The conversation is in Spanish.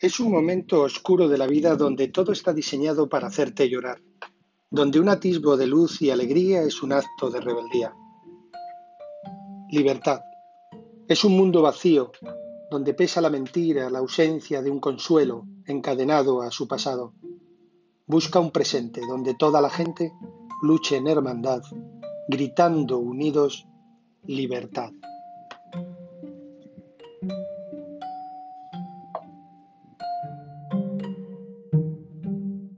Es un momento oscuro de la vida donde todo está diseñado para hacerte llorar, donde un atisbo de luz y alegría es un acto de rebeldía. Libertad. Es un mundo vacío, donde pesa la mentira, la ausencia de un consuelo encadenado a su pasado. Busca un presente donde toda la gente luche en hermandad, gritando unidos libertad.